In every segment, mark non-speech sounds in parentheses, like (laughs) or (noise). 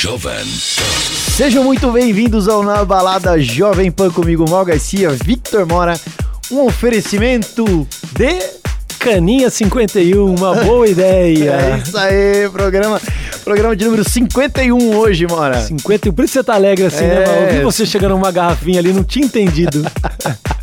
Jovem. Sejam muito bem-vindos ao Na Balada Jovem Pan comigo, Mal Garcia, Victor Mora. Um oferecimento de Caninha 51, uma boa (laughs) ideia. É isso aí, programa, programa de número 51 hoje, Mora. 51, por isso você tá alegre assim, É. né, mano? Eu vi você chegando numa garrafinha ali, não tinha entendido. (laughs)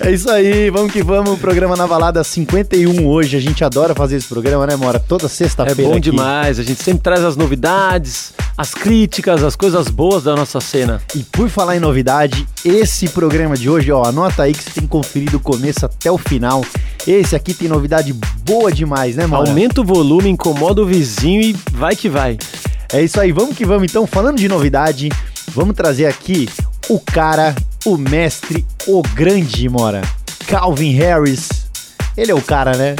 É isso aí, vamos que vamos. Programa na balada 51 hoje. A gente adora fazer esse programa, né, Mora? Toda É sexta-feira. bom aqui. demais, a gente sempre traz as novidades, as críticas, as coisas boas da nossa cena. E por falar em novidade, esse programa de hoje, ó, anota aí que você tem que conferir do começo até o final. Esse aqui tem novidade boa demais, né, Mora? Aumenta o volume, incomoda o vizinho e vai que vai. É isso aí, vamos que vamos. Então, falando de novidade, vamos trazer aqui o cara, o mestre, o grande, Mora. Calvin Harris. Ele é o cara, né?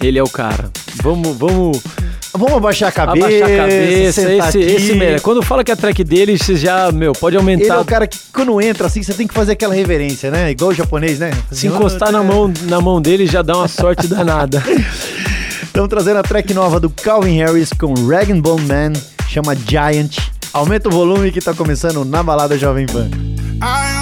Ele é o cara. Vamos, vamos Vamos abaixar a cabeça. abaixar a cabeça. Esse, aqui. esse mesmo. Quando fala que é track dele, você já, meu, pode Ele aumentar. é o cara que quando entra assim, você tem que fazer aquela reverência, né? Igual o japonês, né? Se encostar na mão, na mão dele já dá uma sorte danada. Estamos (laughs) trazendo a track nova do Calvin Harris com Rag Bone Man, chama Giant. Aumenta o volume que tá começando na balada Jovem Pan. I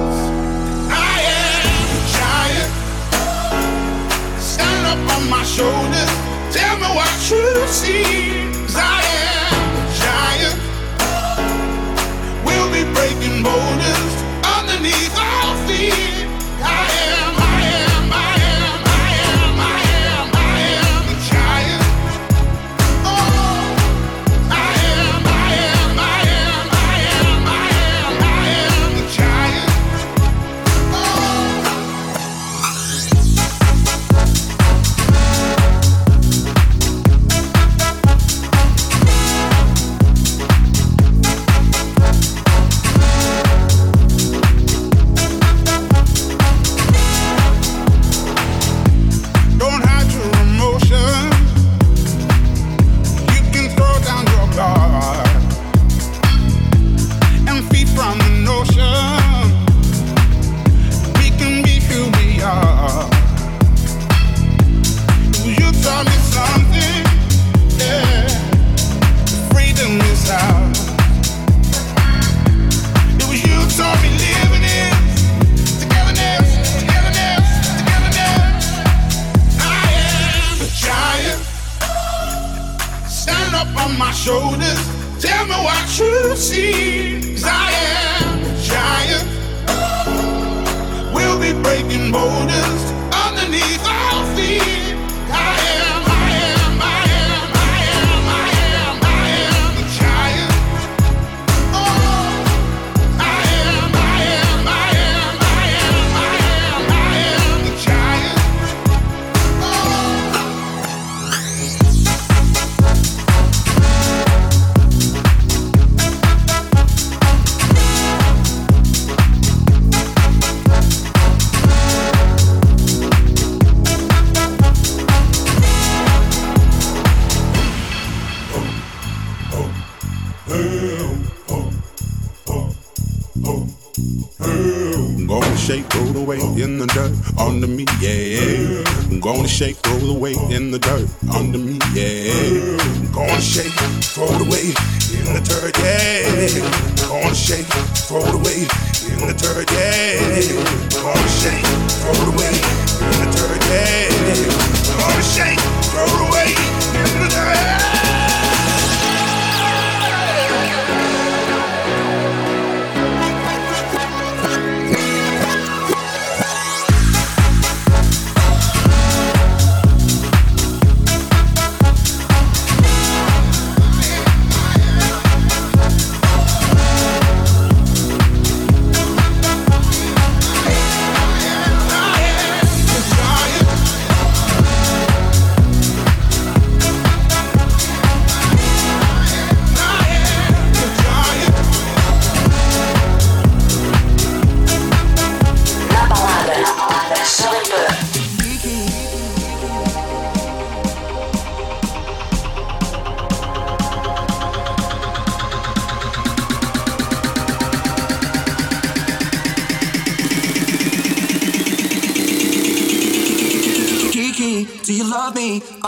Up on my shoulders. Tell me what you see. 'Cause I am a giant. We'll be breaking boulders up on my shoulders. Tell me what you see. 'Cause I am a giant. We'll be breaking boulders in the dirt under me, yeah. I'm gonna shake, throw roll away in the dirt under me, yeah. I'm gonna shake, throw it away in the dirt, yeah. I'm gonna shake, throw it away in the dirt, yeah. I'm gonna shake, throw it away in the dirt, yeah. I'm gonna shake, it away in the dirt.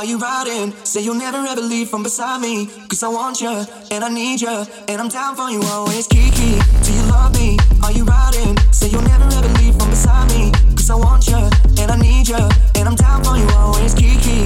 Are you riding, say you'll never ever leave from beside me. Cause I want you, and I need you, and I'm down for you always. Kiki, do you love me? Are you riding? Say you'll never ever leave from beside me. Cause I want you, and I need you, and I'm down for you always. Kiki.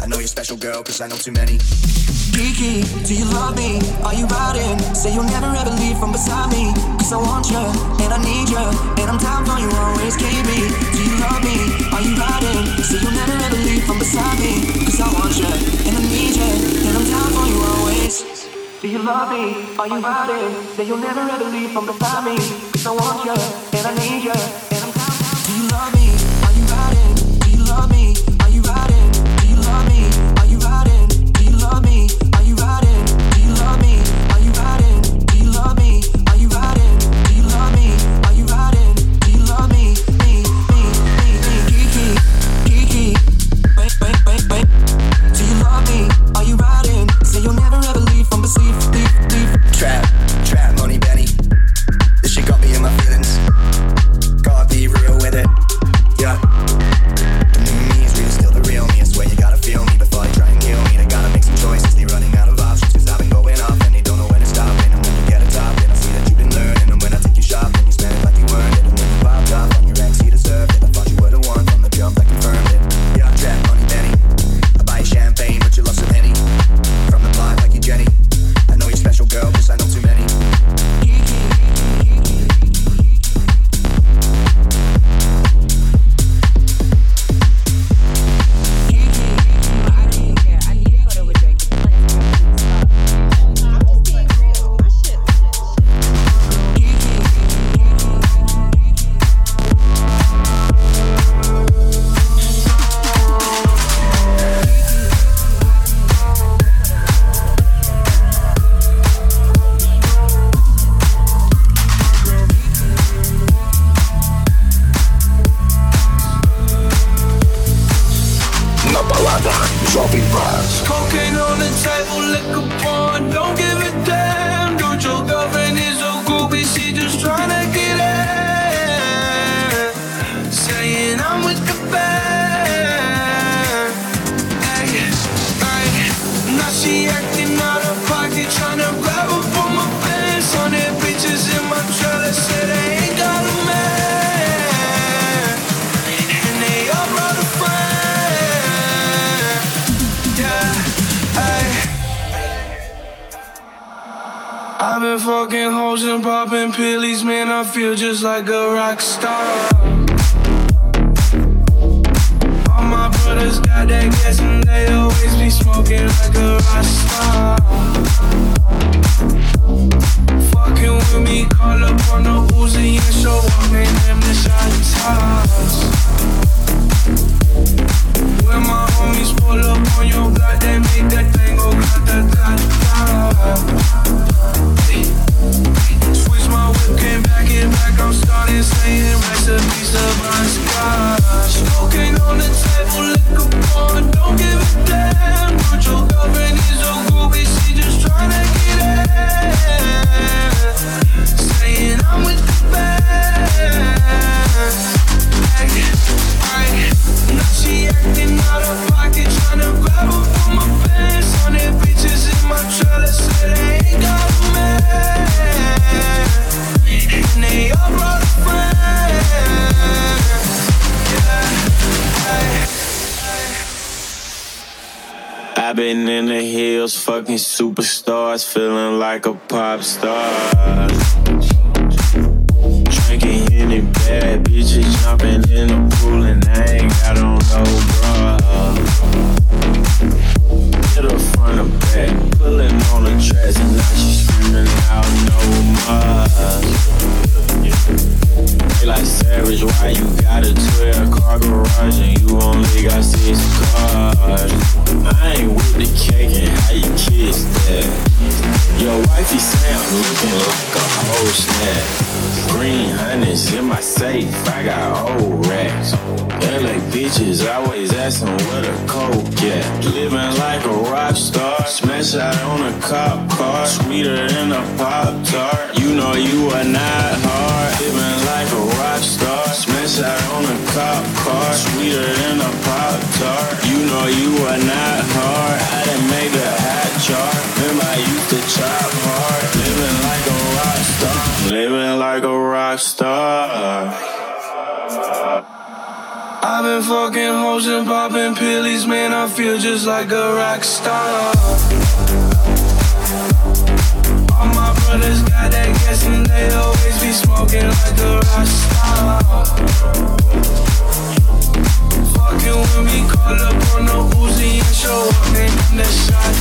I know you're special, girl, cause I know too many. Kiki, do you love me? Are you riding? Say you'll never ever leave from beside me. Cause I want you, and I need you, and I'm down for you always, KB. Do you love me? Are you riding? Say you'll never ever leave from beside me. Cause I want you, and I need you, and I'm down for you always. Do you love me? Are you riding? That you'll never ever leave from beside me. Cause I want you, and I need you, and I'm down. Do you love me? Mobbing in the hills, fucking superstars, feeling like a pop star. Drinking any bad bitches, jumping in the pool, and I ain't got on no bra. The front and back, pulling on the tracks, and now she screaming out no more. Like savage, why you got a 12 car garage and you only got six cars? I ain't with the cake and how you kiss that. Your wifey say I'm looking like a whole snack. Green honey's in my safe, I got old racks. LA bitches always asking where the coke at. Living like a rock star, smash out on a cop car, sweeter than a pop tart. You know you are not hard. Living like a rock star, smash out on a cop car, sweeter than a pop tart. You know you are not hard. I done made the hot chart. Remember I used to chop hard. Living like a living like a rock star. I've been fucking hoes and popping pillies, man. I feel just like a rock star. All my brothers got that gas and they always be smoking like a rock star. Fucking with me, call up on the Uzi and show up, in the shot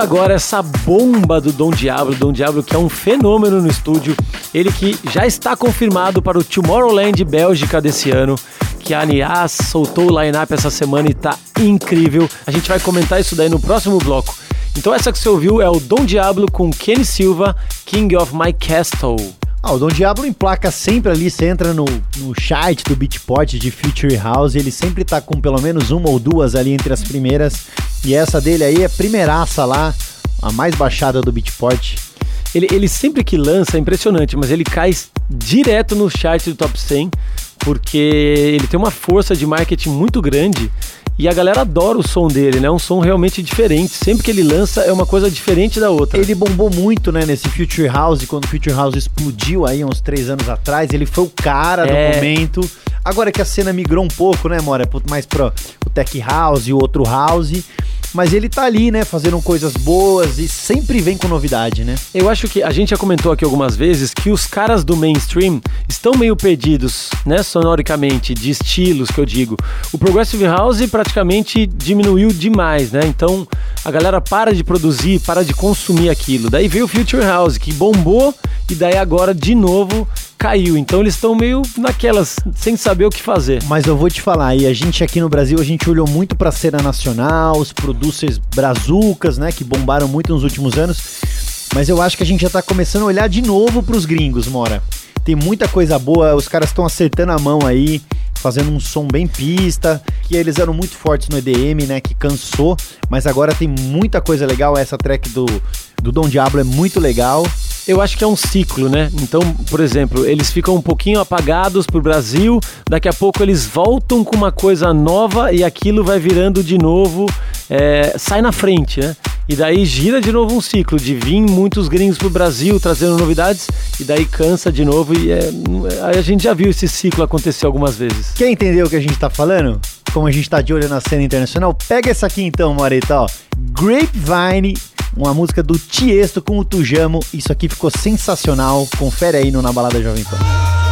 agora essa bomba do Dom Diablo, Dom Diablo que é um fenômeno no estúdio, ele que já está confirmado para o Tomorrowland Bélgica desse ano, que a Nias soltou o line-up essa semana e tá incrível. A gente vai comentar isso daí no próximo bloco. Então essa que você ouviu é o Dom Diablo com Kenny Silva, King of My Castle. Ah, o Dom Diablo emplaca sempre ali, você entra no, no chat do Beatport de Future House, ele sempre tá com pelo menos uma ou duas ali entre as primeiras. E essa dele aí é primeiraça lá, a mais baixada do Beatport. Ele, ele sempre que lança é impressionante, mas ele cai direto no chart do top 100, porque ele tem uma força de marketing muito grande e a galera adora o som dele, né? É um som realmente diferente. Sempre que ele lança é uma coisa diferente da outra. Ele bombou muito, né, nesse Future House, quando o Future House explodiu aí uns três anos atrás. Ele foi o cara do É. momento. Agora que a cena migrou um pouco, né, Mora? Pro- Mais pro o Tech House e o outro House. Mas ele tá ali, né, fazendo coisas boas e sempre vem com novidade, né? Eu acho que a gente já comentou aqui algumas vezes que os caras do mainstream estão meio perdidos, né, sonoricamente, de estilos que eu digo. O Progressive House praticamente diminuiu demais, né? Então a galera para de produzir, para de consumir aquilo. Daí veio o Future House, que bombou e daí agora de novo caiu. Então eles estão meio naquelas, sem saber o que fazer. Mas eu vou te falar, e a gente aqui no Brasil, a gente olhou muito pra cena nacional, os producers brazucas, né, que bombaram muito nos últimos anos. Mas eu acho que a gente já tá começando a olhar de novo pros gringos, Mora. Tem muita coisa boa, os caras estão acertando a mão aí, fazendo um som bem pista, que eles eram muito fortes no EDM, né, que cansou, mas agora tem muita coisa legal, essa track do, do Dom Diablo é muito legal. Eu acho que é um ciclo, né? Então, por exemplo, eles ficam um pouquinho apagados pro Brasil, daqui a pouco eles voltam com uma coisa nova e aquilo vai virando de novo, é, sai na frente, né? E daí gira de novo um ciclo de vir muitos gringos pro Brasil trazendo novidades e daí cansa de novo e é, a gente já viu esse ciclo acontecer algumas vezes. Quer entender o que a gente tá falando? Como a gente tá de olho na cena internacional? Pega essa aqui então, Moreta, ó. Grapevine, uma música do Tiesto com o Tujamo. Isso aqui ficou sensacional. Confere aí no Na Balada Jovem Pan.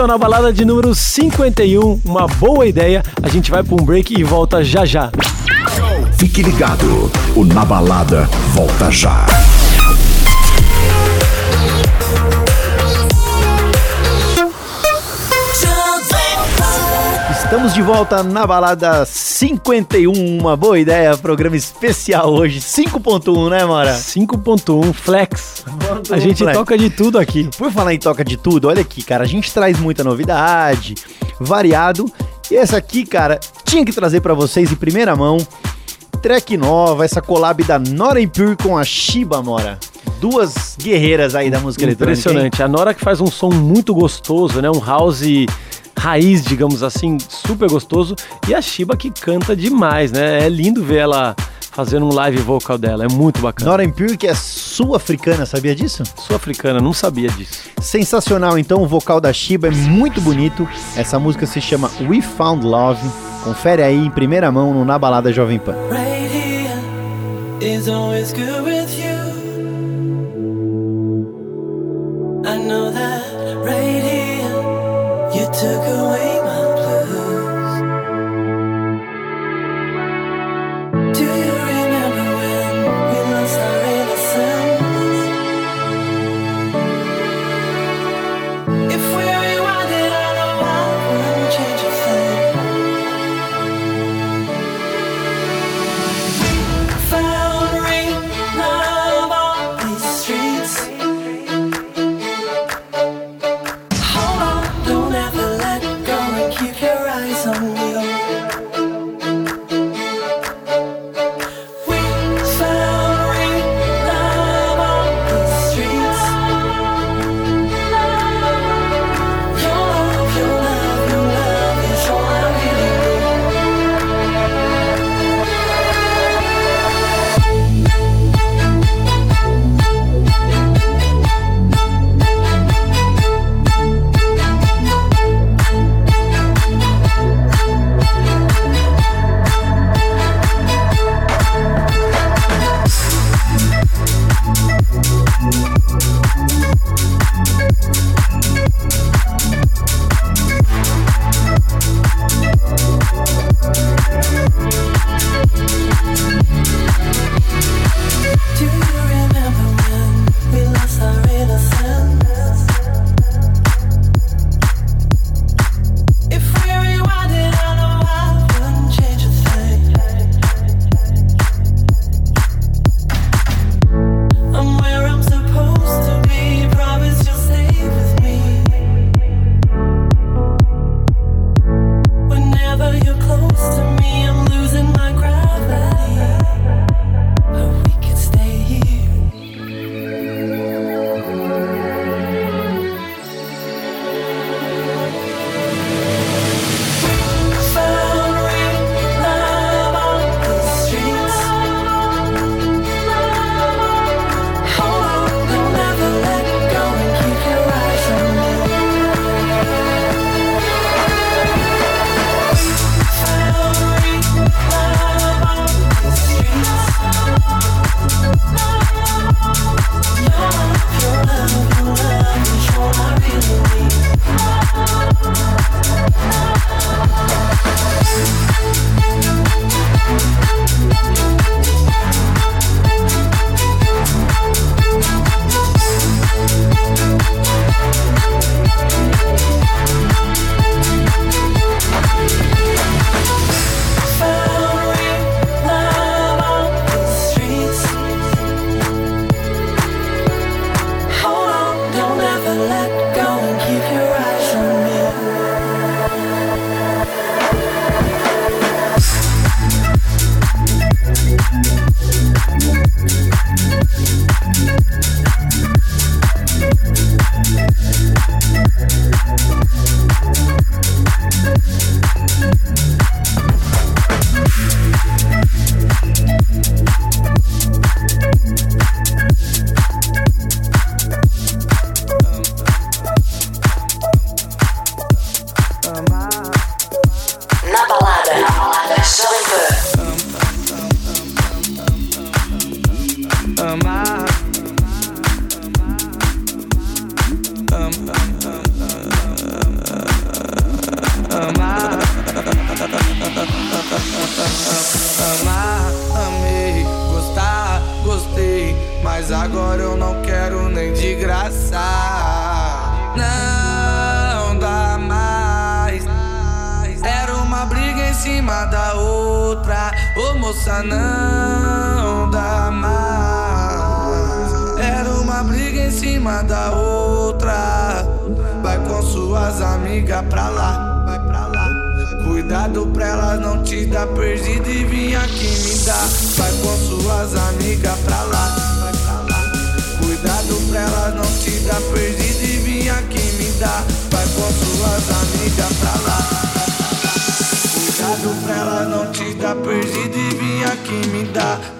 É Na Balada de número 51, uma boa ideia. A gente vai para um break e volta já já. Fique ligado, o Na Balada volta já. Estamos de volta na balada 51, uma boa ideia, programa especial hoje, 5.1, né, Mora? 5.1 Flex. A gente completo. toca de tudo aqui. Por falar em toca de tudo, olha aqui, cara, a gente traz muita novidade, variado. E essa aqui, cara, tinha que trazer para vocês em primeira mão. Track nova, essa collab da Nora Impure com a Shiba Mora duas guerreiras aí da música Impressionante. eletrônica. Impressionante. A Nora que faz um som muito gostoso, né? Um house raiz, digamos assim, super gostoso. E a Shiba que canta demais, né? É lindo ver ela fazendo um live vocal dela. É muito bacana. Nora que é sul-africana, sabia disso? Sul-africana, não sabia disso. Sensacional, então, o vocal da Shiba é muito bonito. Essa música se chama We Found Love. Confere aí em primeira mão no Na Balada Jovem Pan. Right is always good with you. I know that. took away moça não dá mais. Era uma briga em cima da outra. Vai com suas amigas pra lá, vai pra lá. Cuidado pra elas não te dar perdido e vim aqui me dar. Vai com suas amigas pra lá, vai pra lá. Cuidado pra elas não te dar perdido e vim aqui me dar. Vai com suas amigas pra lá. Pra elas não te dar perdido e vir aqui me dar.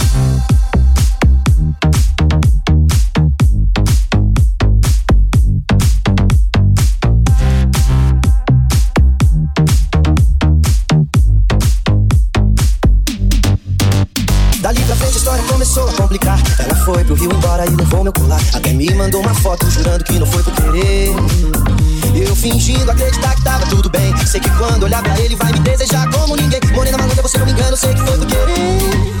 Ela foi pro Rio embora e levou meu colar. Até me mandou uma foto jurando que não foi por querer. Eu fingindo acreditar que tava tudo bem. Sei que quando olhar pra ele vai me desejar como ninguém. Morena maluca, você não me engana, sei que foi por querer.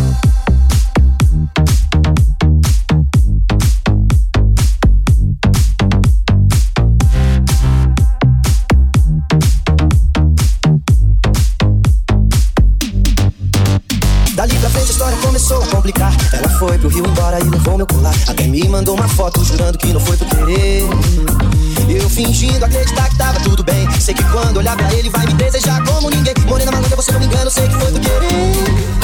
Começou a complicar. Ela foi pro Rio embora e levou meu colar. Até me mandou uma foto jurando que não foi por querer. Eu fingindo acreditar que tava tudo bem. Sei que quando olhar pra ele vai me desejar como ninguém. Morena maluca, você não me engana, sei que foi por querer.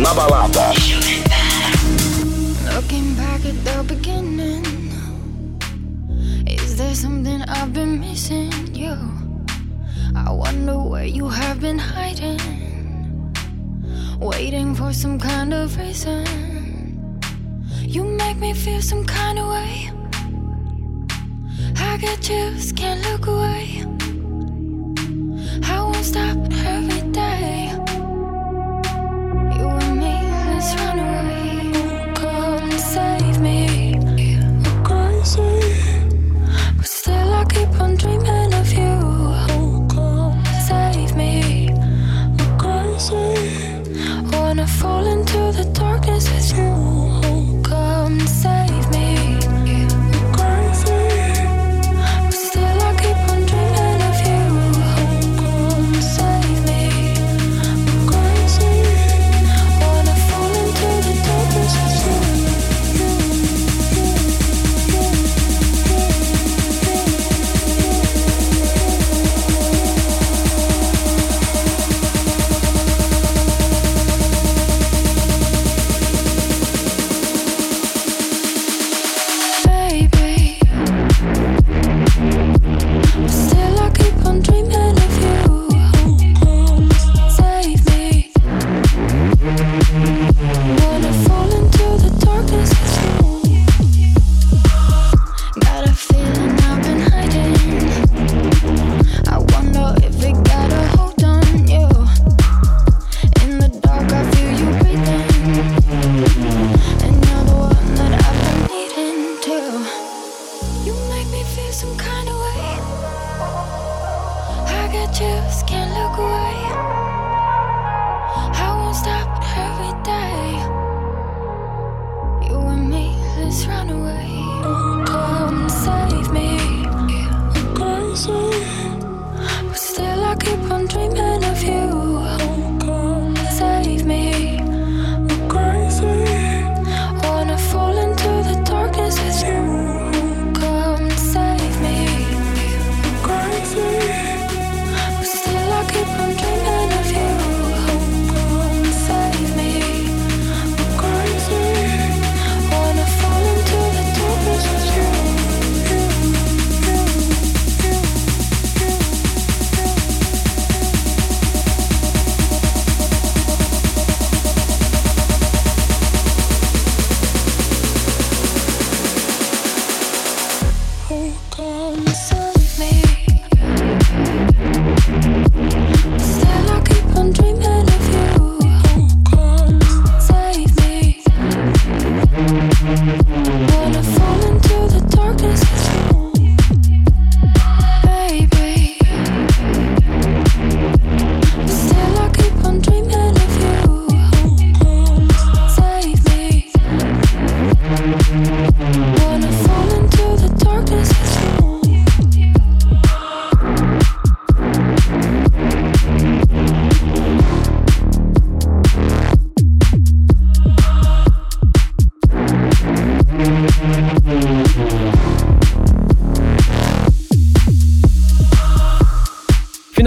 na balada. Looking back at the beginning, is there something I've been missing? You, I wonder where you have been hiding, waiting for some kind of reason. You make me feel some kind of way. I get chills, can't look away. I won't stop.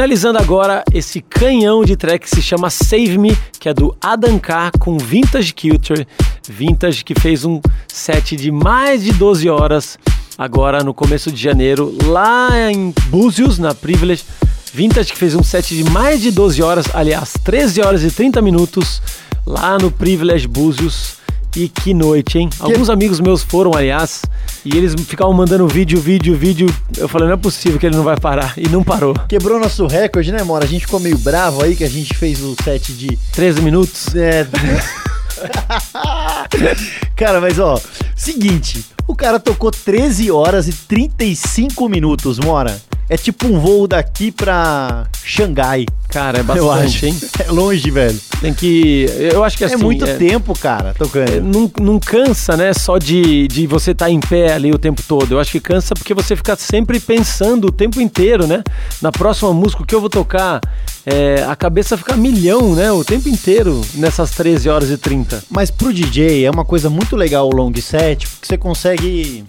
Finalizando agora esse canhão de track que se chama Save Me, que é do Adam K com Vintage Culture. Vintage que fez um set de mais de 12 horas agora no começo de janeiro, lá em Búzios, na Privilege. Vintage que fez um set de mais de 12 horas, aliás, 13 horas e 30 minutos, lá no Privilege Búzios. E que noite, hein? Alguns amigos meus foram, aliás, e eles ficavam mandando vídeo, vídeo, vídeo. Eu falei, não é possível que ele não vai parar. E não parou. Quebrou nosso recorde, né, Mora? A gente ficou meio bravo aí que a gente fez o set de 13 minutos. É. (laughs) (laughs) cara, mas ó, seguinte, o cara tocou 13 horas e 35 minutos, Mora. É tipo um voo daqui pra Xangai. Cara, é eu bastante, acho. hein? É longe, velho. Tem que. Eu acho que assim. é muito é- tempo, cara, tocando. é, não, não cansa, né? Só de, de você estar em pé ali o tempo todo. Eu acho que cansa porque você fica sempre pensando o tempo inteiro, né? Na próxima música o que eu vou tocar, é, a cabeça fica milhão, né? O tempo inteiro nessas 13 horas e 30. Mas pro DJ é uma coisa muito legal o long set, porque você consegue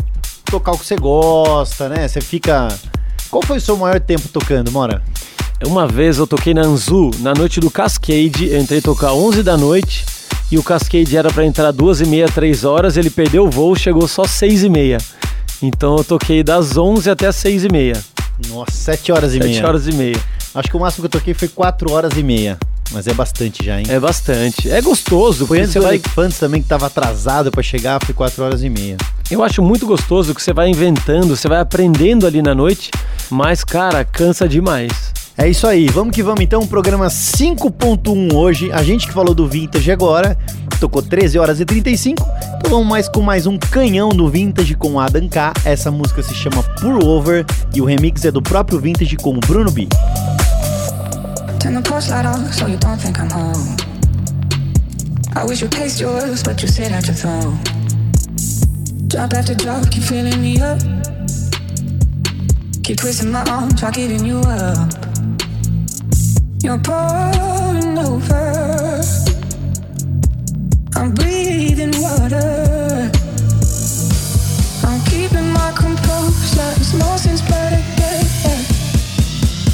tocar o que você gosta, né? Você fica. Qual foi o seu maior tempo tocando, Mora? Uma vez eu toquei na Anzu, na noite do Cascade, eu entrei tocar 11 da noite e o Cascade era pra entrar duas e meia, três horas, ele perdeu o voo, chegou só seis e meia. Então eu toquei das 11 até as 6 e meia. Nossa, 7 horas e 7 meia. horas e meia. Acho que o máximo que eu toquei foi 4 horas e meia. Mas é bastante já, hein? É bastante. É gostoso. Foi antes do vai... Elefantes também, que tava atrasado pra chegar, foi 4 horas e meia. Eu acho muito gostoso que você vai inventando, você vai aprendendo ali na noite, mas, cara, cansa demais. É isso aí, vamos que vamos então, programa 5.1 hoje. A gente que falou do Vintage agora, tocou 13 horas e 35. Então vamos mais com mais um canhão do Vintage com Adam K. Essa música se chama Pour Over e o remix é do próprio Vintage com o Bruno B. Turn the porch light off so you don't think I'm home. I wish you taste yours, but you sit at your throne. Drop after drop, keep filling me up. Keep twisting my arm, try giving you up. You're pouring over. I'm breathing water. I'm keeping my composure. It's more since better.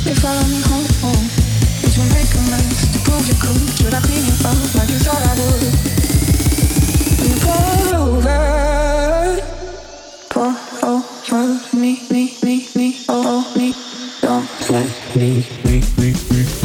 They follow me home. Did you make a mess to prove you could? Should I clean it up like you thought I would? You pour over me, me, me, me, oh, me. Don't let me, me, me, me,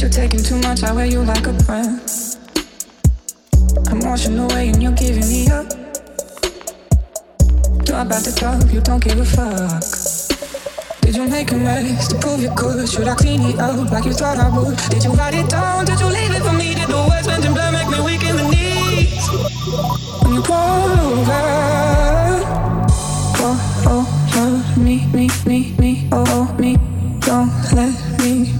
you're taking too much. I wear you like a brand. I'm washing away and you're giving me up. Drop out to talk, you don't give a fuck. Did you make a mess to prove you could? Should I clean it up like you thought I would? Did you write it down? Did you leave it for me? Did the words meant in blood make me weak in the knees? When you pour over, pour over me, me, me, me, oh, oh, me. Don't let me,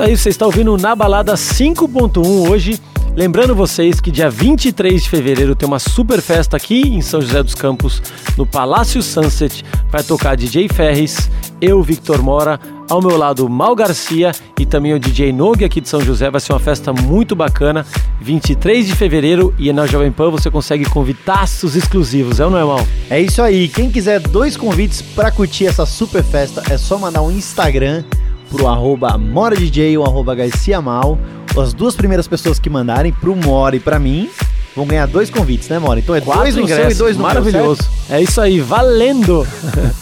isso aí, você está ouvindo Na Balada 5.1 hoje. Lembrando vocês que dia 23 de fevereiro tem uma super festa aqui em São José dos Campos, no Palácio Sunset. Vai tocar DJ Ferris, eu, Victor Mora, ao meu lado Mal Garcia e também o DJ Nog aqui de São José. Vai ser uma festa muito bacana. 23 de fevereiro e na Jovem Pan você consegue convitaços exclusivos, é ou não é, Mal? É isso aí. Quem quiser dois convites pra curtir essa super festa, é só mandar um Instagram pro arroba MoraDJ ou arroba Garcia Mal. As duas primeiras pessoas que mandarem pro Mora e pra mim vão ganhar dois convites, né, Mora? Então é dois no seu e dois no meu, maravilhoso. certo? É isso aí, valendo!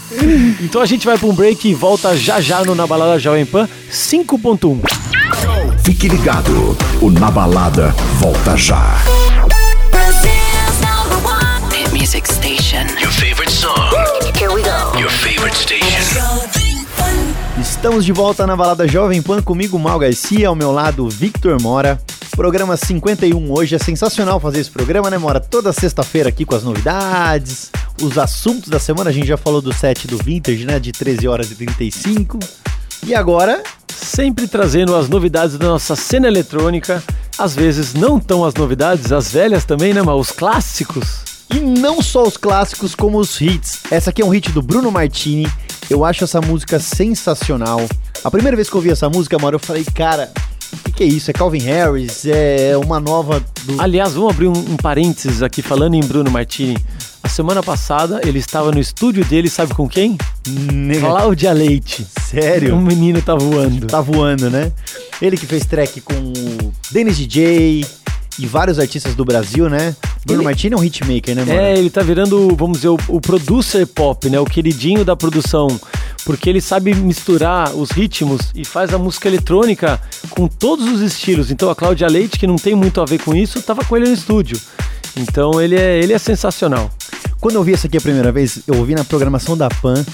(laughs) então a gente vai para um break e volta já já no Na Balada Jovem Pan 5.1. Fique ligado, o Na Balada volta já. Estamos de volta na balada Jovem Pan comigo, Mal Garcia, ao meu lado, Victor Mora. Programa 51 hoje, é sensacional fazer esse programa, né, Mora? Toda sexta-feira aqui com as novidades, os assuntos da semana. A gente já falou do set do Vintage, né, de 13 horas e 35. E agora, Sempre trazendo as novidades da nossa cena eletrônica. Às vezes não tão as novidades, as velhas também, né, mas os clássicos. E não só os clássicos, como os hits. Essa aqui é um hit do Bruno Martini. Eu acho essa música sensacional. A primeira vez que eu ouvi essa música, mano, eu falei, cara, o que, que é isso? É Calvin Harris? É uma nova do. Aliás, vamos abrir um, um parênteses aqui falando em Bruno Martini. A semana passada ele estava no estúdio dele, sabe com quem? Cláudia Leite. Sério? Um menino tá voando. Tá voando, né? Ele que fez track com o Dennis DJ e vários artistas do Brasil, né? Bruno Ele- Martini é um hitmaker, né, mano? É, ele tá virando, vamos dizer, o, o producer pop, né? O queridinho da produção. Porque ele sabe misturar os ritmos e faz a música eletrônica com todos os estilos. Então a Cláudia Leite, que não tem muito a ver com isso, tava com ele no estúdio. Então ele é, ele é sensacional. Quando eu vi essa aqui a primeira vez, eu ouvi na programação da Pan.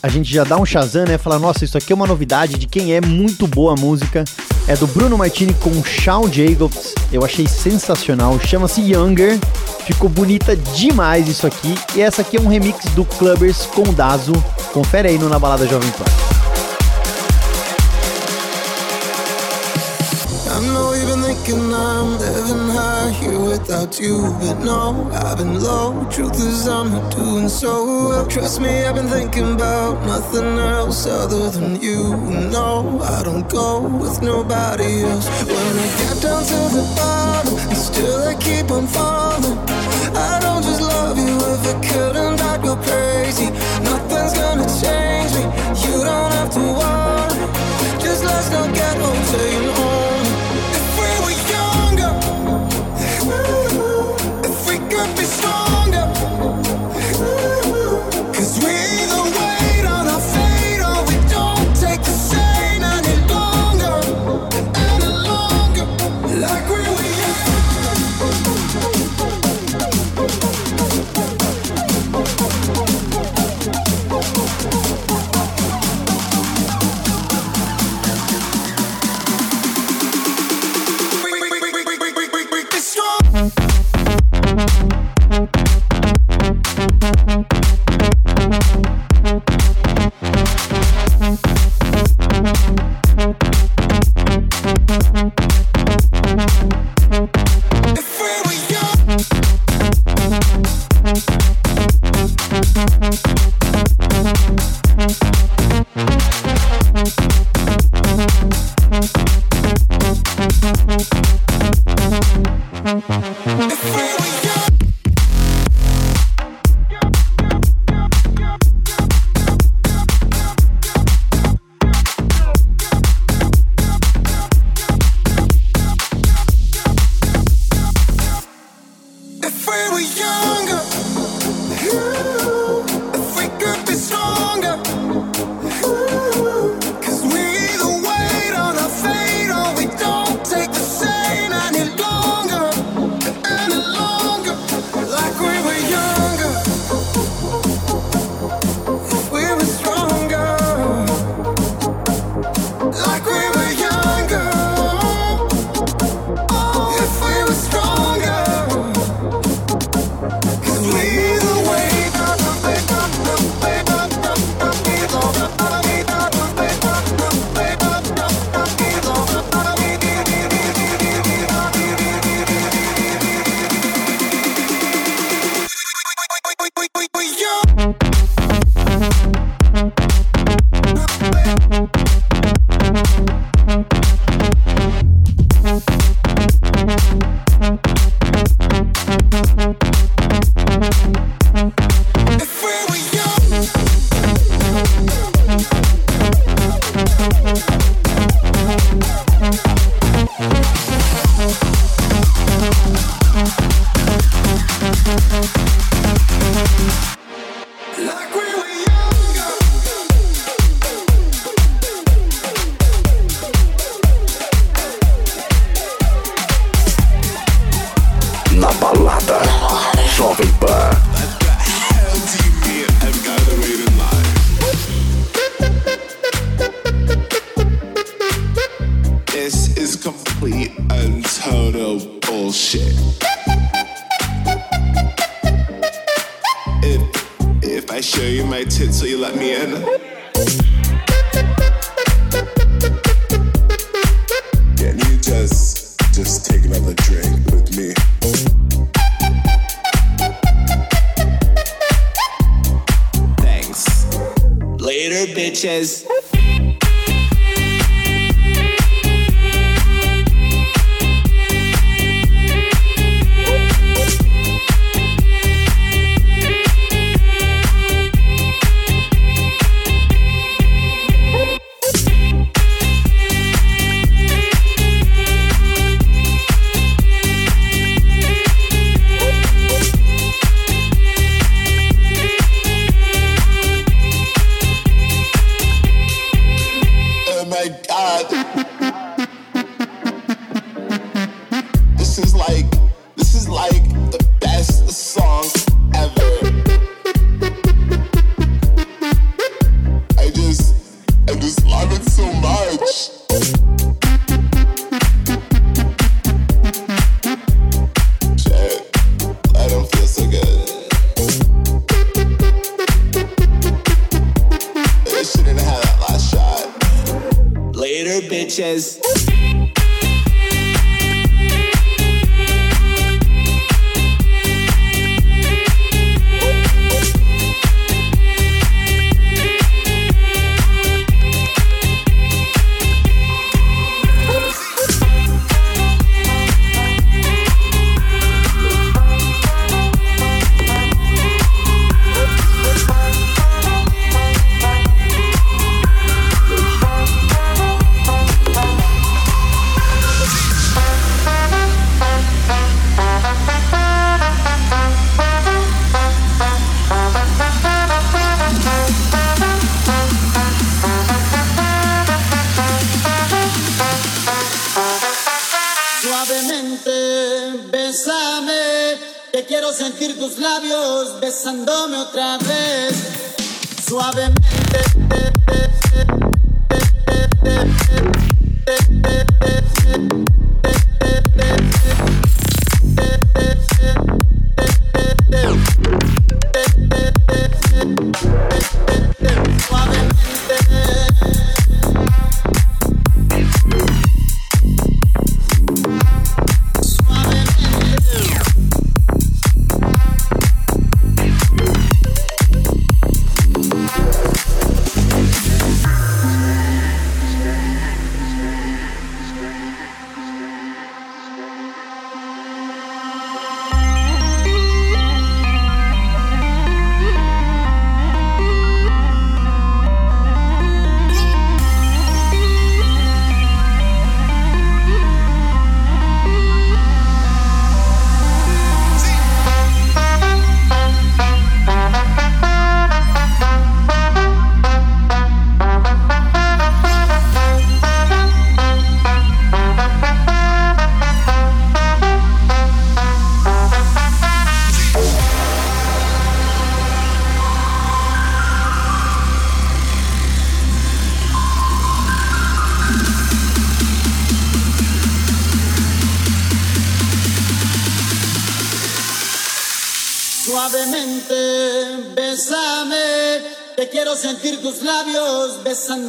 A gente já dá um Shazam, né? Fala, nossa, isso aqui é uma novidade de quem é muito boa a música. É do Bruno Martini com Shawn Jacobs. Eu achei sensacional. Chama-se Younger. Ficou bonita demais isso aqui. E essa aqui é um remix do Clubbers com Dazo. Confere aí no Na Balada Jovem Pan. Thinking I'm living high here without you, but no, I've been low. Truth is, I'm not doing so well. Trust me, I've been thinking about nothing else other than you. No, I don't go with nobody else. When I get down to the bottom, and still I keep on falling. I don't just love you, if I couldn't, I'd go crazy. Nothing's gonna change me, you don't have to worry. Just let's not get old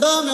London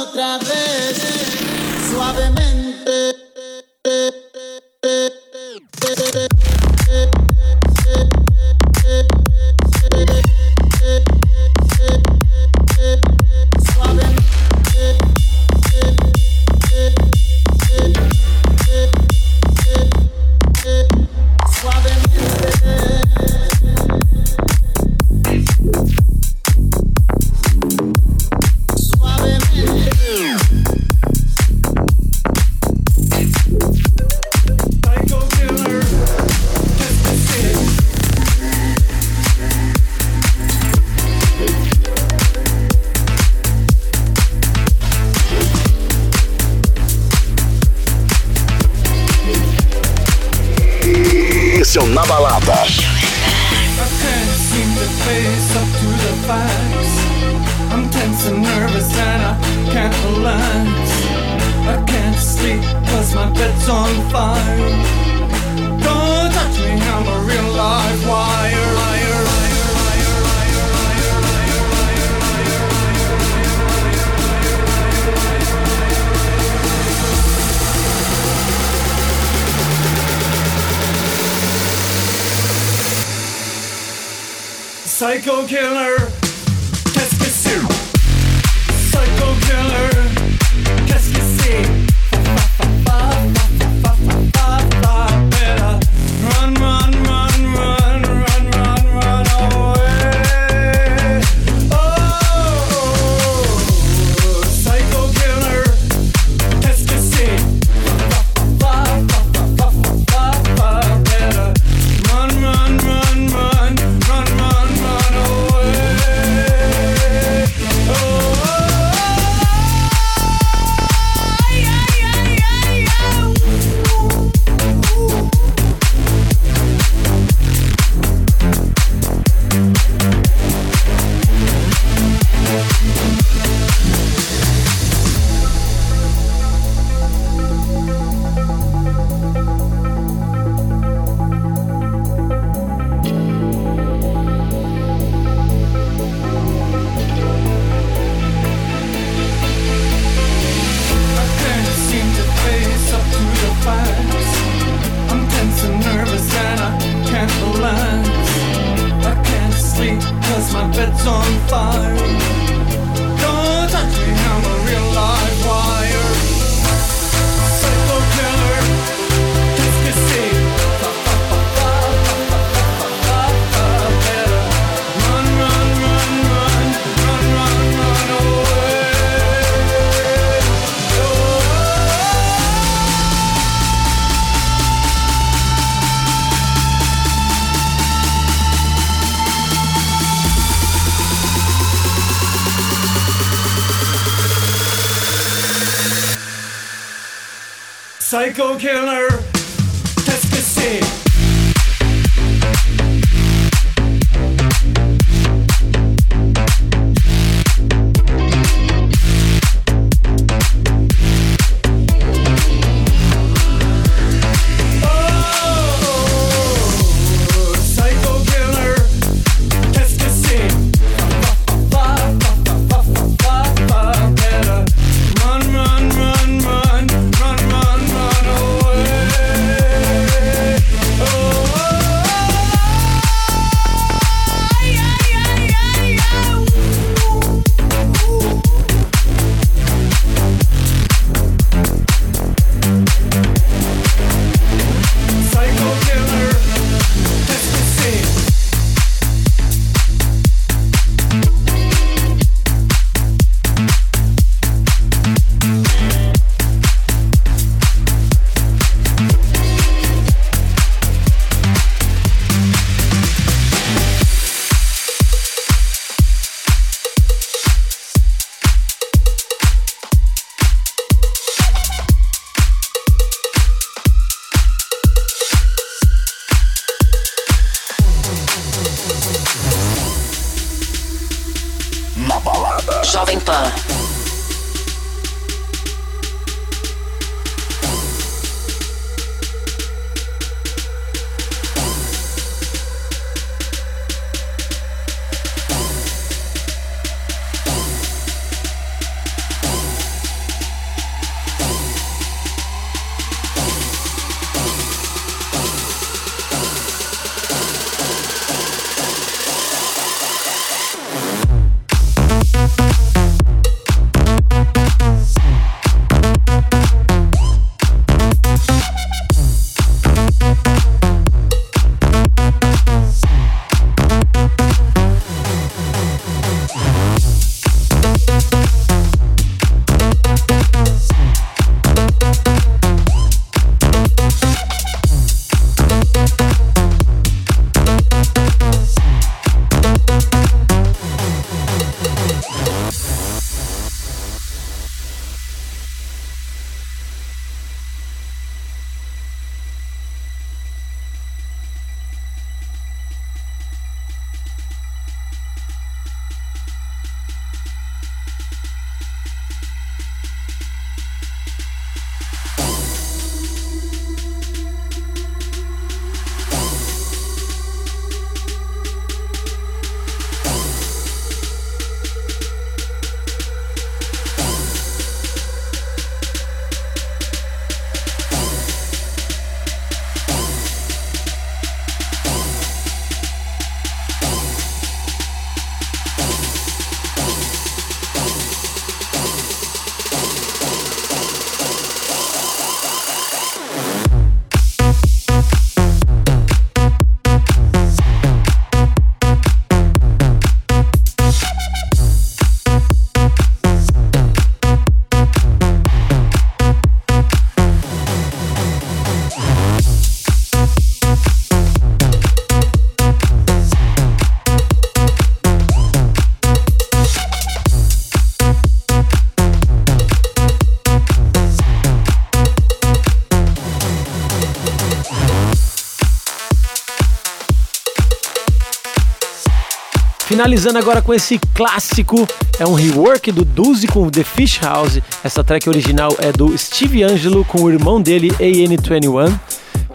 Finalizando agora com esse clássico, é um rework do Duzi com The Fish House. Essa track original é do Steve Angelo com o irmão dele, AN21.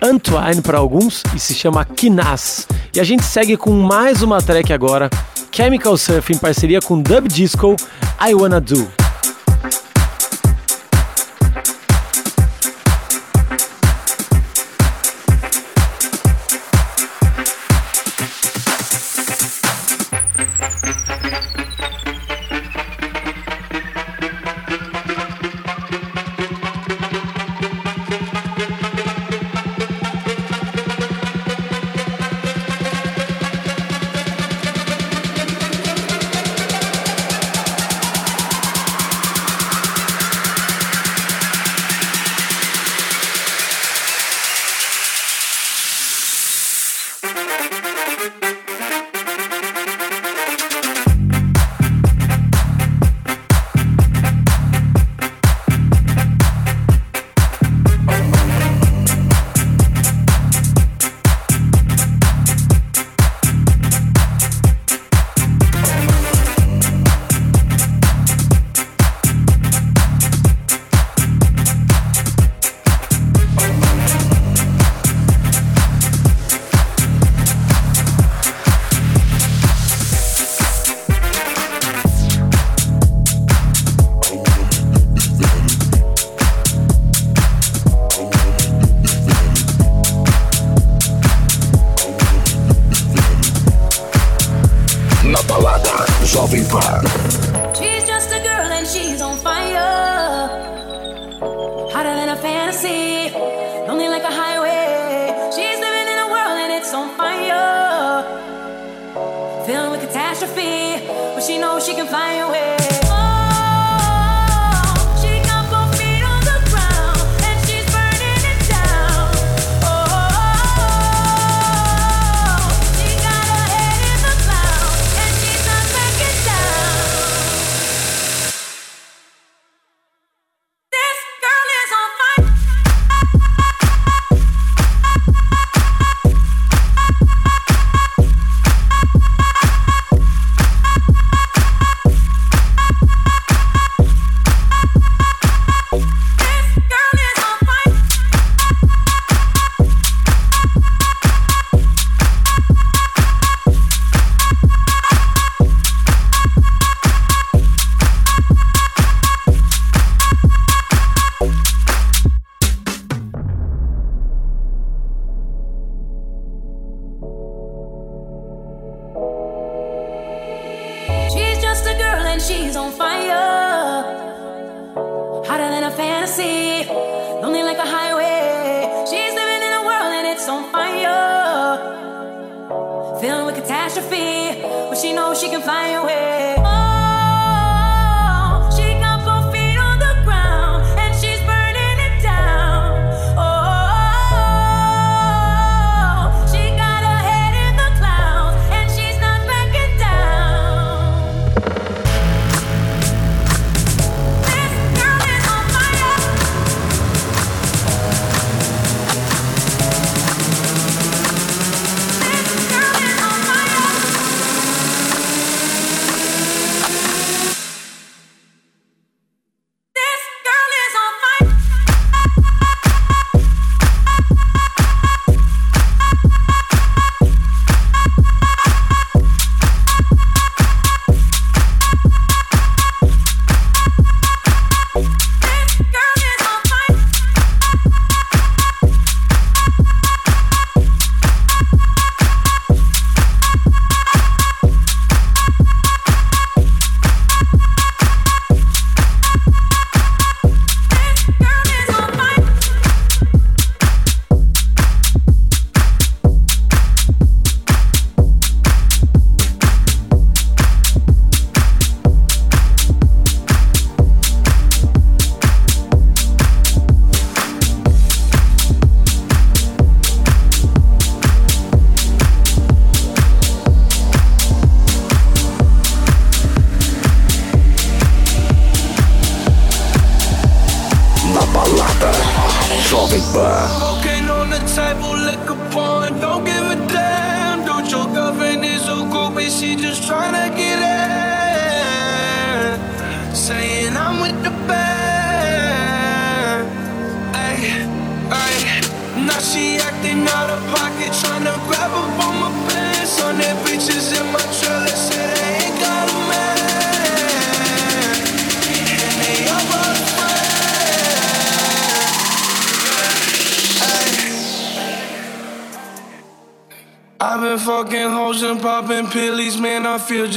Antoine para alguns e se chama Kinas. E a gente segue com mais uma track agora, Chemical Surf em parceria com Dub Disco, I Wanna Do.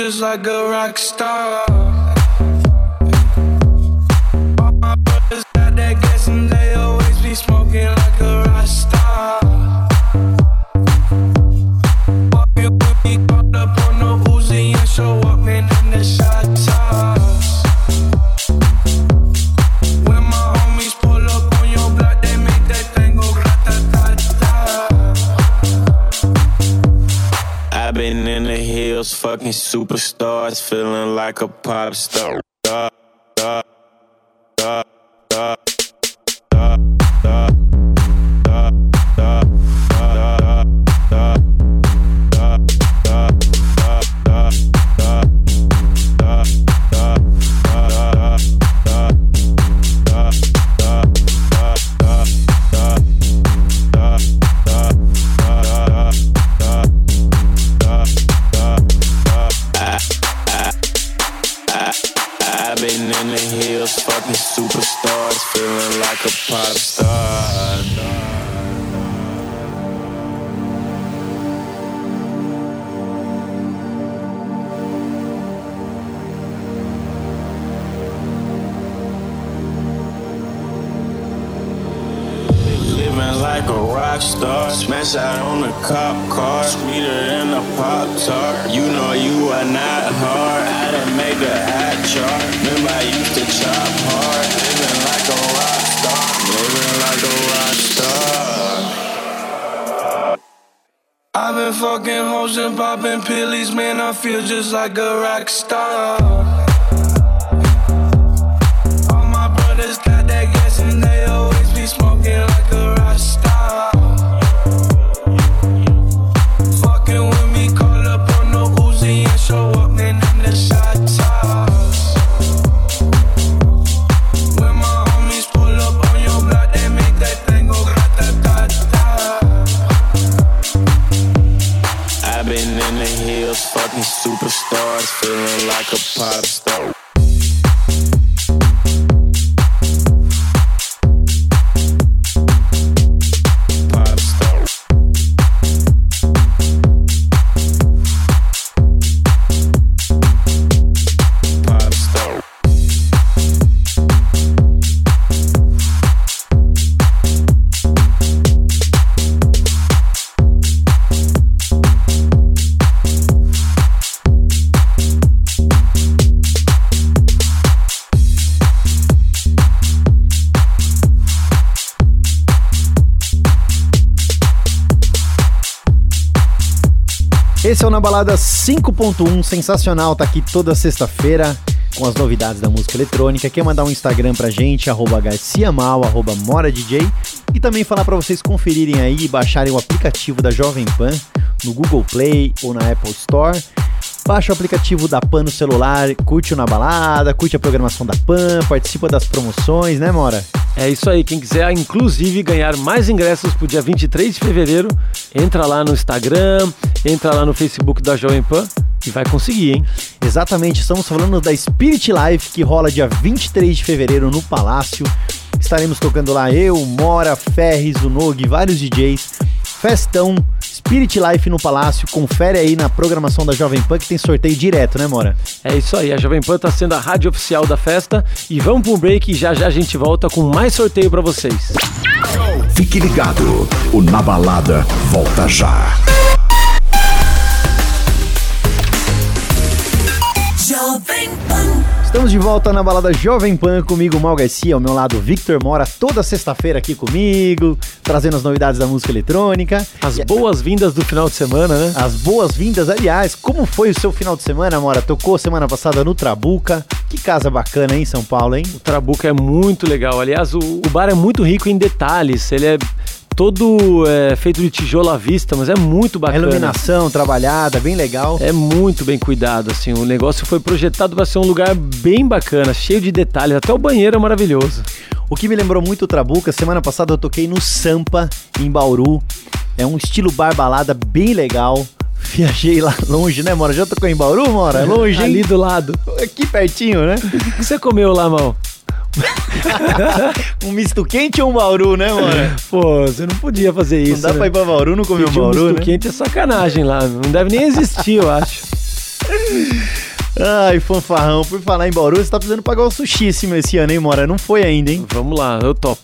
Just like a pop star. Na Balada 5.1, sensacional, tá aqui toda sexta-feira com as novidades da música eletrônica. Quer mandar um Instagram pra gente, arroba garciamal, arroba moradj e também falar pra vocês conferirem aí e baixarem o aplicativo da Jovem Pan no Google Play ou na Apple Store. Baixa o aplicativo da Pan no celular, curte o Na Balada, curte a programação da Pan, participa das promoções, né Mora? É isso aí, quem quiser inclusive ganhar mais ingressos pro dia 23 de fevereiro, entra lá no Instagram, entra lá no Facebook da Jovem Pan e vai conseguir, hein? Exatamente, estamos falando da Spirit Life que rola dia 23 de fevereiro no Palácio. Estaremos tocando lá eu, Mora, Ferris, o Nog, vários DJs. Festão, Spirit Life no Palácio. Confere aí na programação da Jovem Pan que tem sorteio direto, né, Mora? É isso aí, a Jovem Pan tá sendo a rádio oficial da festa e vamos pro break e já já a gente volta com mais sorteio pra vocês. Fique ligado, o Na Balada volta já. Jovem Pan. Estamos de volta na balada Jovem Pan comigo, Mal Garcia, ao meu lado Victor Mora, toda sexta-feira aqui comigo, trazendo as novidades da música eletrônica. As boas-vindas do final de semana, né? As boas-vindas, aliás, como foi o seu final de semana, Mora? Tocou semana passada no Trabuca. Que casa bacana, hein, São Paulo, hein? O Trabuca é muito legal. Aliás, o, o bar é muito rico em detalhes. Ele é todo é, feito de tijolo à vista, mas é muito A bacana. iluminação trabalhada, bem legal. É muito bem cuidado, assim. O negócio foi projetado para ser um lugar bem bacana, cheio de detalhes. Até o banheiro é maravilhoso. O que me lembrou muito o Trabuca, semana passada eu toquei no Sampa, em Bauru. É um estilo bar balada bem legal. (laughs) Viajei lá longe, né, Mora? Já tocou em Bauru, Mora? É longe, (laughs) hein? Ali do lado. Aqui pertinho, né? O que você comeu lá, mal? Um misto quente ou um Bauru, né, Mora? Pô, você não podia fazer isso. Não dá né? pra ir pra Bauru, não comer um Pedir um Bauru, misto né? quente é sacanagem lá. Não deve nem existir, eu acho. Ai, fanfarrão, por falar em Bauru, você tá precisando pagar o sushi esse ano, hein, Mora? Não foi ainda, hein? Vamos lá, eu topo.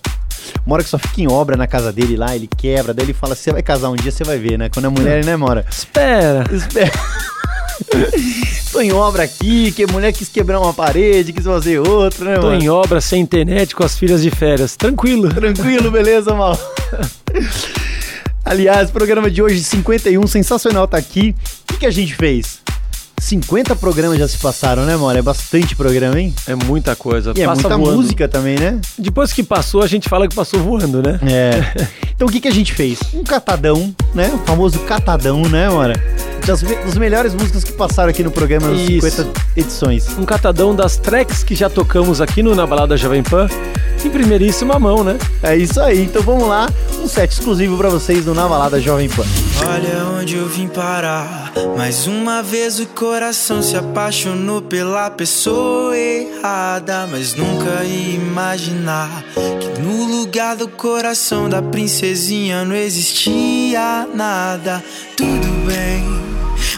Mora que só fica em obra na casa dele lá, ele quebra, daí ele fala, você vai casar um dia, você vai ver, né? Quando é mulher, né, Mora? Espera. Espera. (laughs) Tô em obra aqui, que mulher quis quebrar uma parede, quis fazer outra, né, Tô mano? em obra, sem internet, com as filhas de férias. Tranquilo. Tranquilo, beleza, mal. (laughs) Aliás, o programa de hoje, 51, sensacional, tá aqui. O que, que a gente fez? 50 programas já se passaram, né, Mora? É bastante programa, hein? É muita coisa. E é Passa muita voando. música também, né? Depois que passou, a gente fala que passou voando, né? É. (laughs) Então o que, que a gente fez? Um catadão, né? O famoso catadão, né, Mora? Das, me- das melhores músicas que passaram aqui no programa nas Isso. 50 edições. Um catadão das tracks que já tocamos aqui no Na Balada Jovem Pan. Em primeiríssima mão, né? É isso aí. Então vamos lá, um set exclusivo pra vocês do Na Balada Jovem Pan. Olha onde eu vim parar. Mais uma vez o coração se apaixonou pela pessoa errada. Mas nunca ia imaginar que no lugar do coração da princesinha não existia nada. Tudo bem.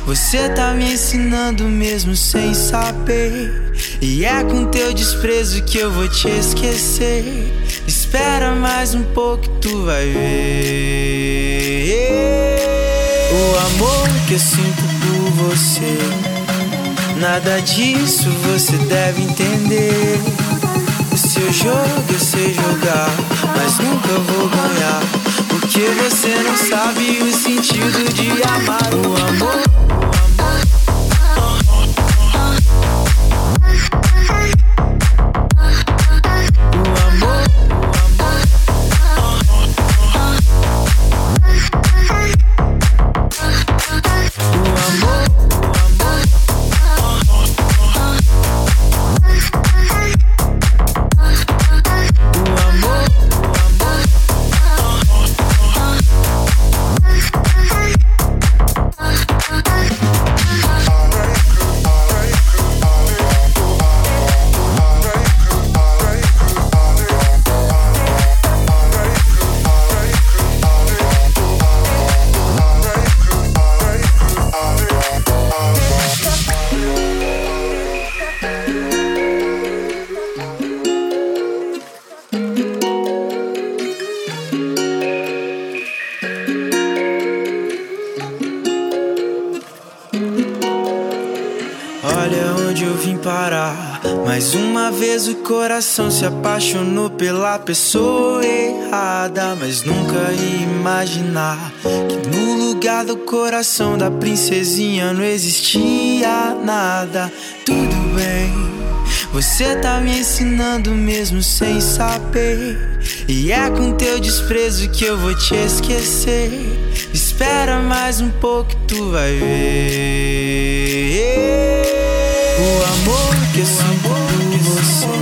Você tá me ensinando mesmo sem saber. E é com teu desprezo que eu vou te esquecer. Espera mais um pouco, tu vai ver. Amor que eu sinto por você. Nada disso você deve entender. O seu jogo eu sei jogar, mas nunca vou ganhar. Porque você não sabe o sentido de amar o amor. Coração se apaixonou pela pessoa errada. Mas nunca ia imaginar que no lugar do coração da princesinha não existia nada. Tudo bem. Você tá me ensinando mesmo sem saber. E é com teu desprezo que eu vou te esquecer. Espera mais um pouco, tu vai ver. O amor que eu sinto por você.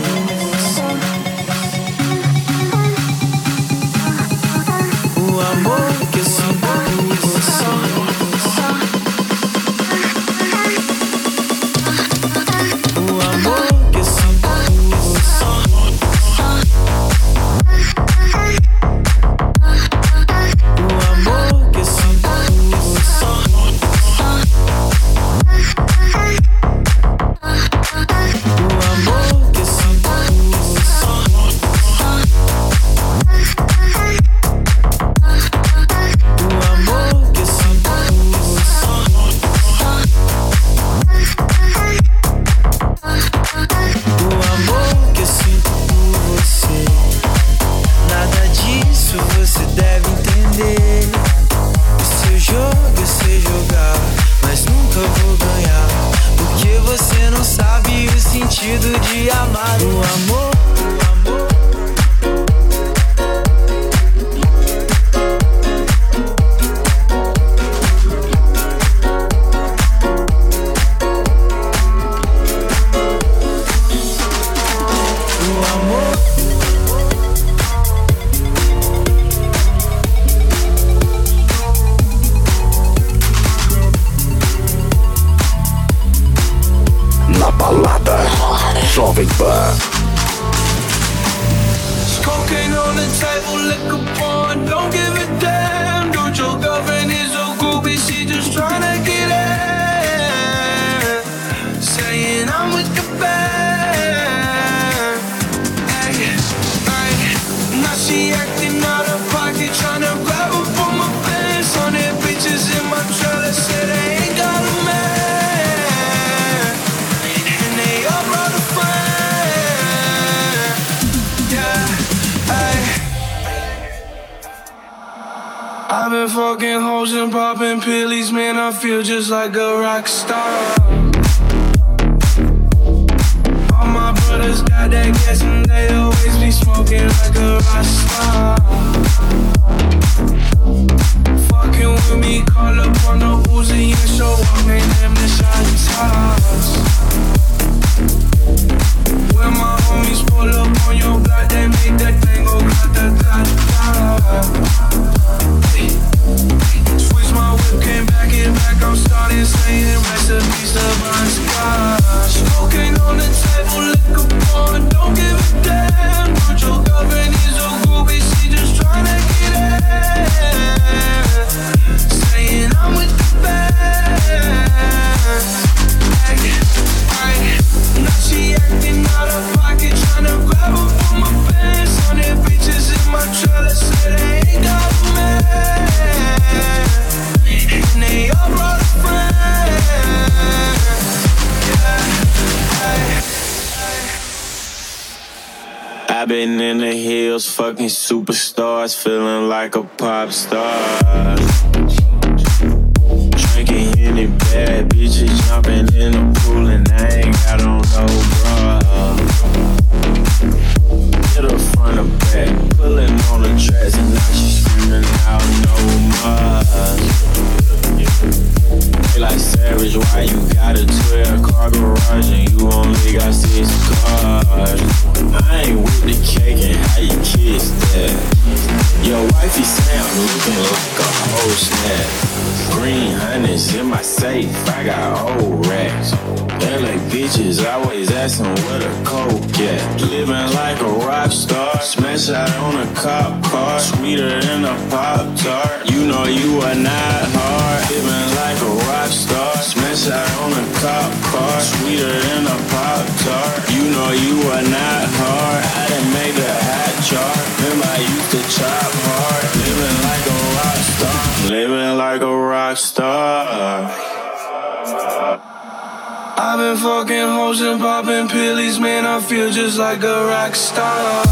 feel just like a rock star.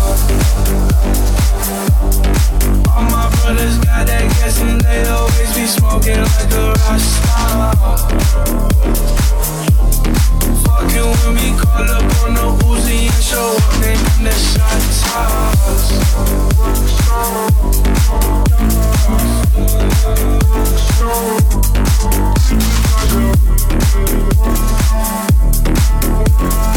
All my brothers got that gas and they always be smoking like a rock star. Fucking with me, call up on the Uzi and show up, name in the shot toss. Like a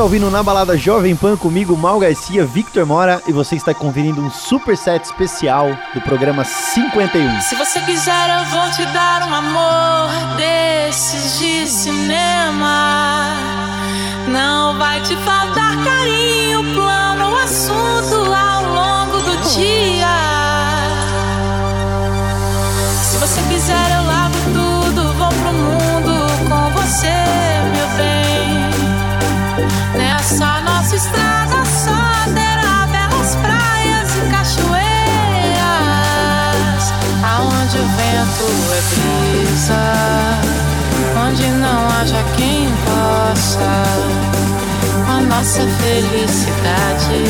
Está ouvindo na balada Jovem Pan comigo, Mal Garcia, Victor Mora, e você está conferindo um super set especial do programa 51. Se você quiser, eu vou te dar um amor desses de cinema. Não vai te faltar carinho, plano, assunto ao longo do dia. Se você quiser, Nessa nossa estrada só terá belas praias e cachoeiras, aonde o vento é brisa, onde não haja quem possa a nossa felicidade.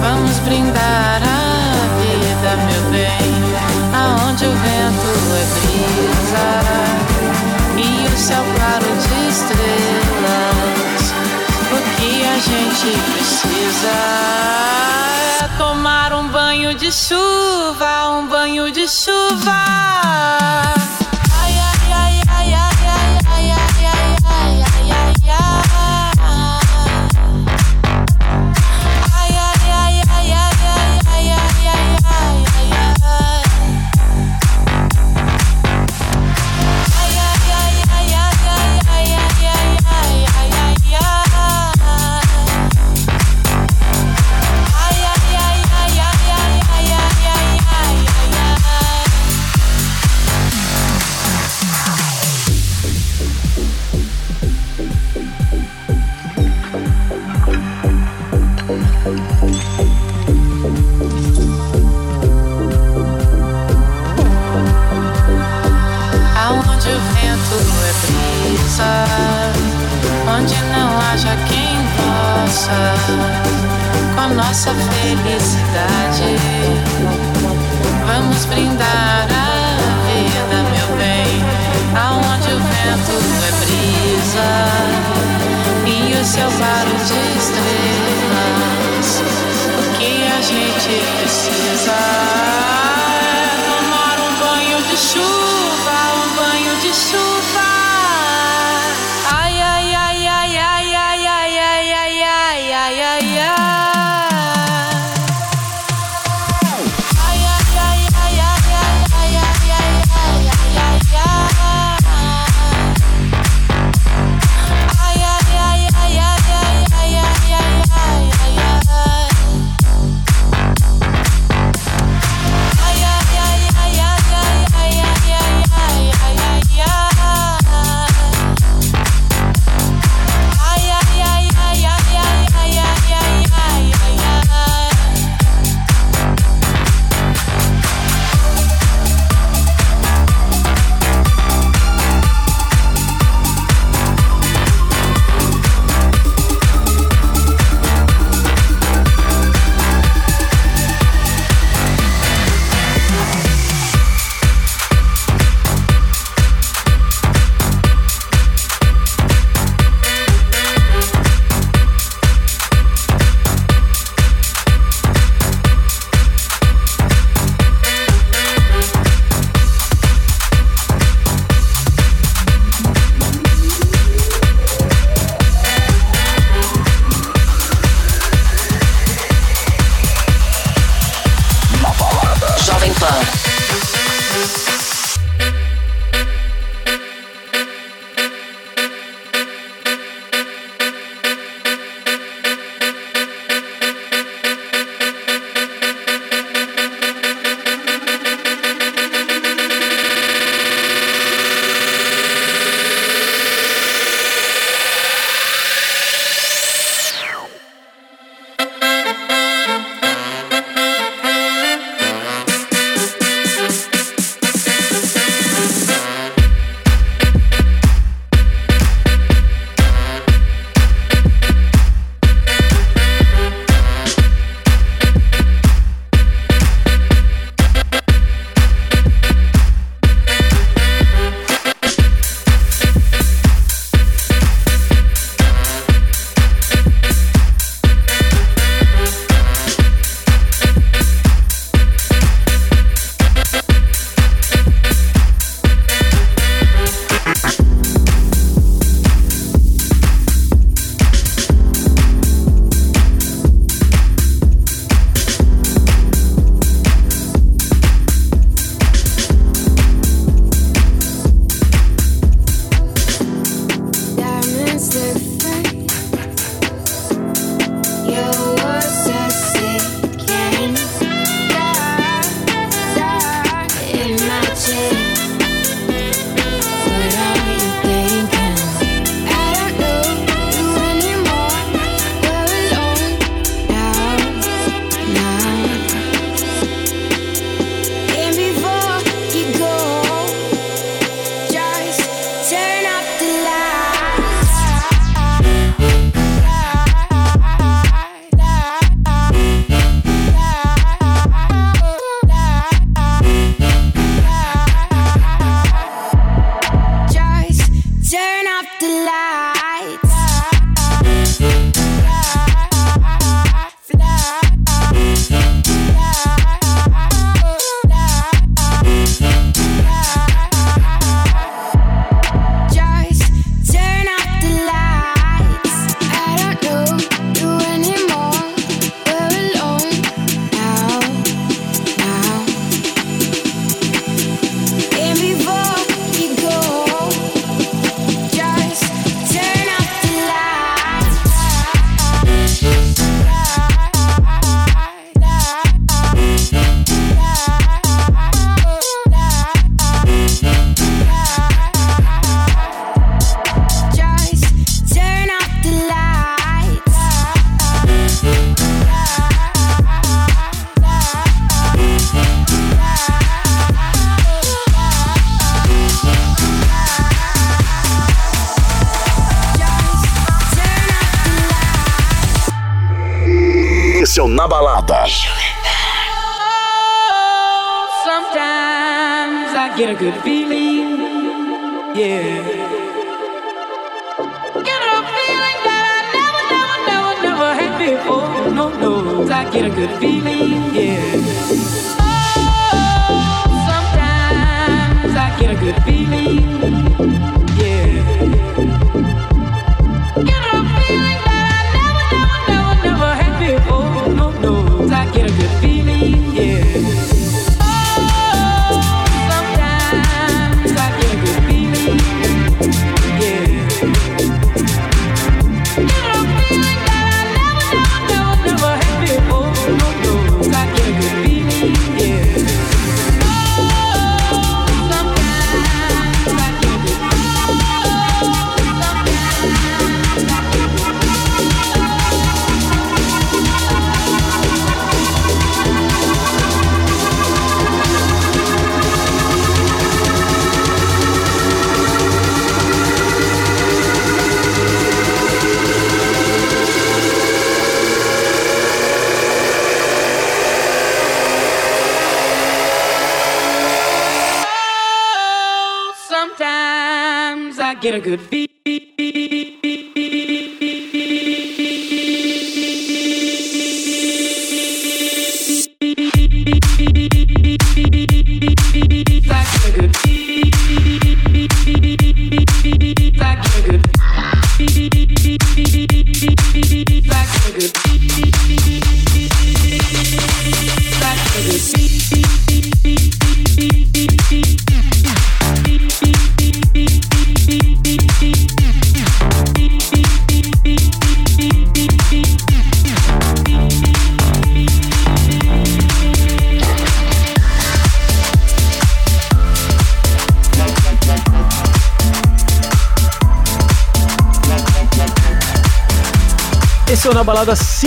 Vamos brindar a vida, meu bem, aonde o vento é brisa e o céu claro de estrelas. A gente precisa é tomar um banho de chuva, um banho de chuva. Get a good beat.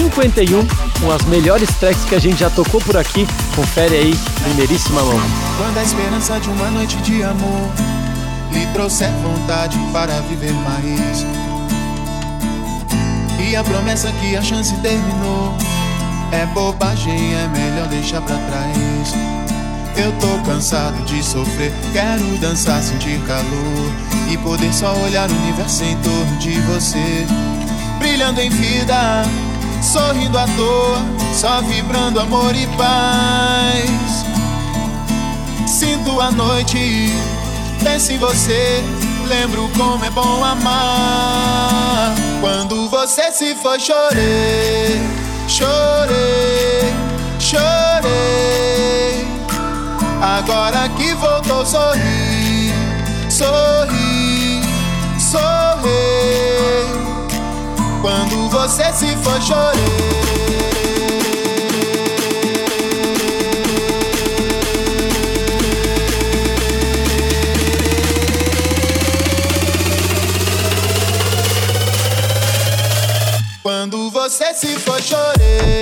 51, com as melhores tracks que a gente já tocou por aqui. Confere aí, primeiríssima mão. Quando a esperança de uma noite de amor lhe trouxer vontade para viver mais. E a promessa que a chance terminou é bobagem, é melhor deixar pra trás. Eu tô cansado de sofrer, quero dançar, sentir calor e poder só olhar o universo em torno de você. Brilhando em vida, sorrindo à toa, só vibrando amor e paz. Sinto a noite, penso em você, lembro como é bom amar. Quando você se foi, chorei, chorei, chorei. Agora que voltou, sorri, sorri. Quando você se for, chorei. Quando você se for, chorei,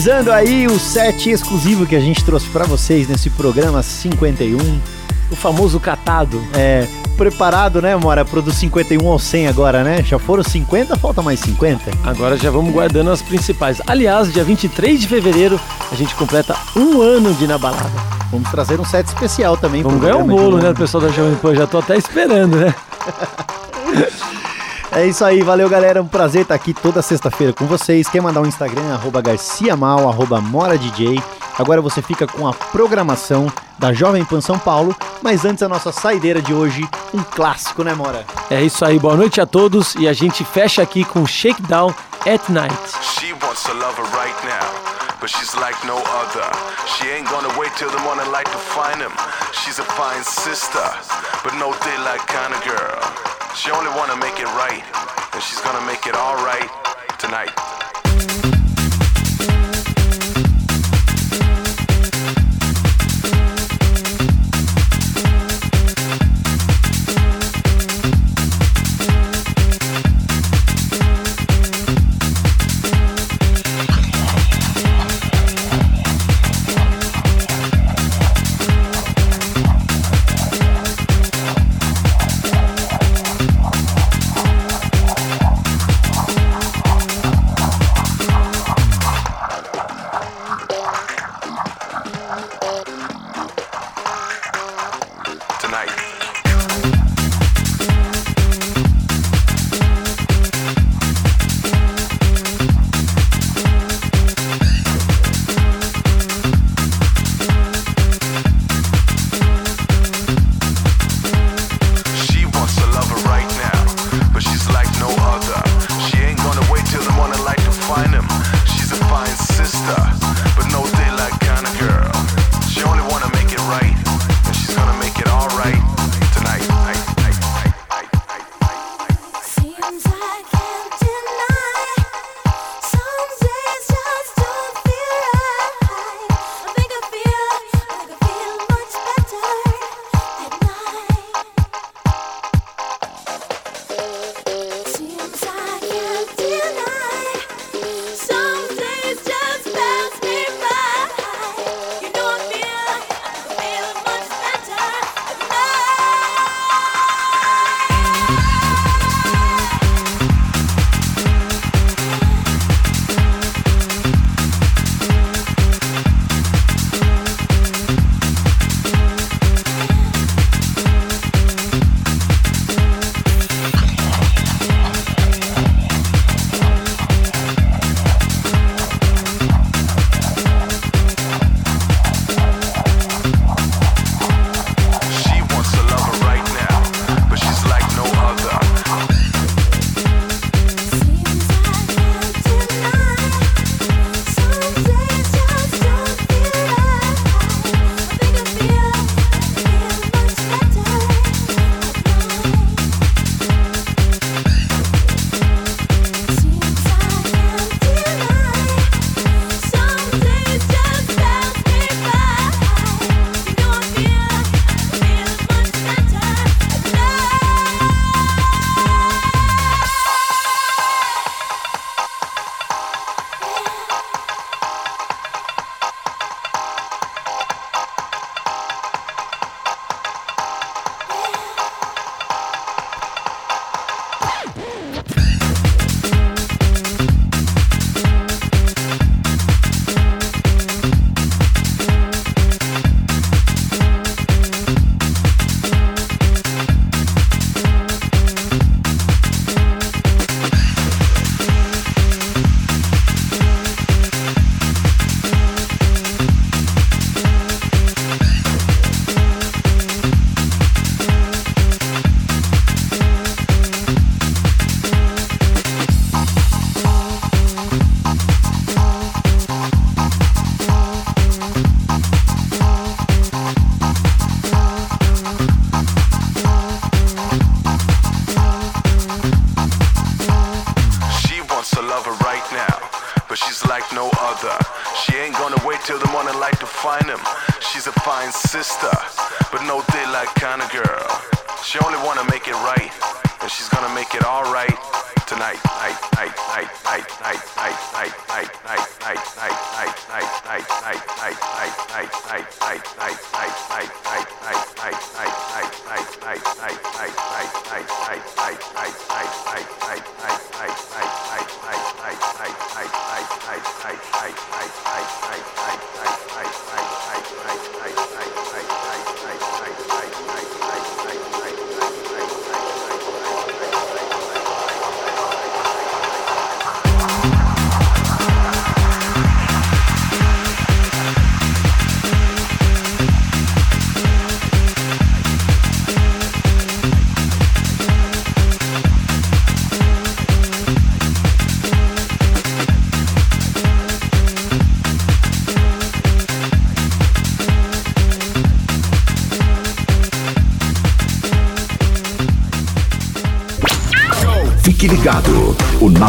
Finalizando aí o set exclusivo que a gente trouxe pra vocês nesse programa 51. O famoso catado. É, preparado, né, Mora, pro do 51 ao 100 agora, né? Já foram 50, falta mais 50. Agora já vamos guardando as principais. Aliás, dia 23 de fevereiro, a gente completa um ano de Na Balada. Vamos trazer um set especial também. Vamos ganhar um bolo, né, do pessoal da Jovem Pan? Já tô até esperando, né? (laughs) É isso aí, valeu galera, um prazer estar aqui toda sexta-feira com vocês. Quer mandar um Instagram, arroba garciamal, arroba moradj. Agora você fica com a programação da Jovem Pan São Paulo, mas antes a nossa saideira de hoje, um clássico, né Mora? É isso aí, boa noite a todos e a gente fecha aqui com Shakedown at Night. She wants a lover right now, but she's like no other. She ain't gonna wait till the morning light to find him. She's a fine sister, but no daylight kind of girl. She only wanna make it right, and she's gonna make it all right tonight.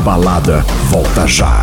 A balada volta já.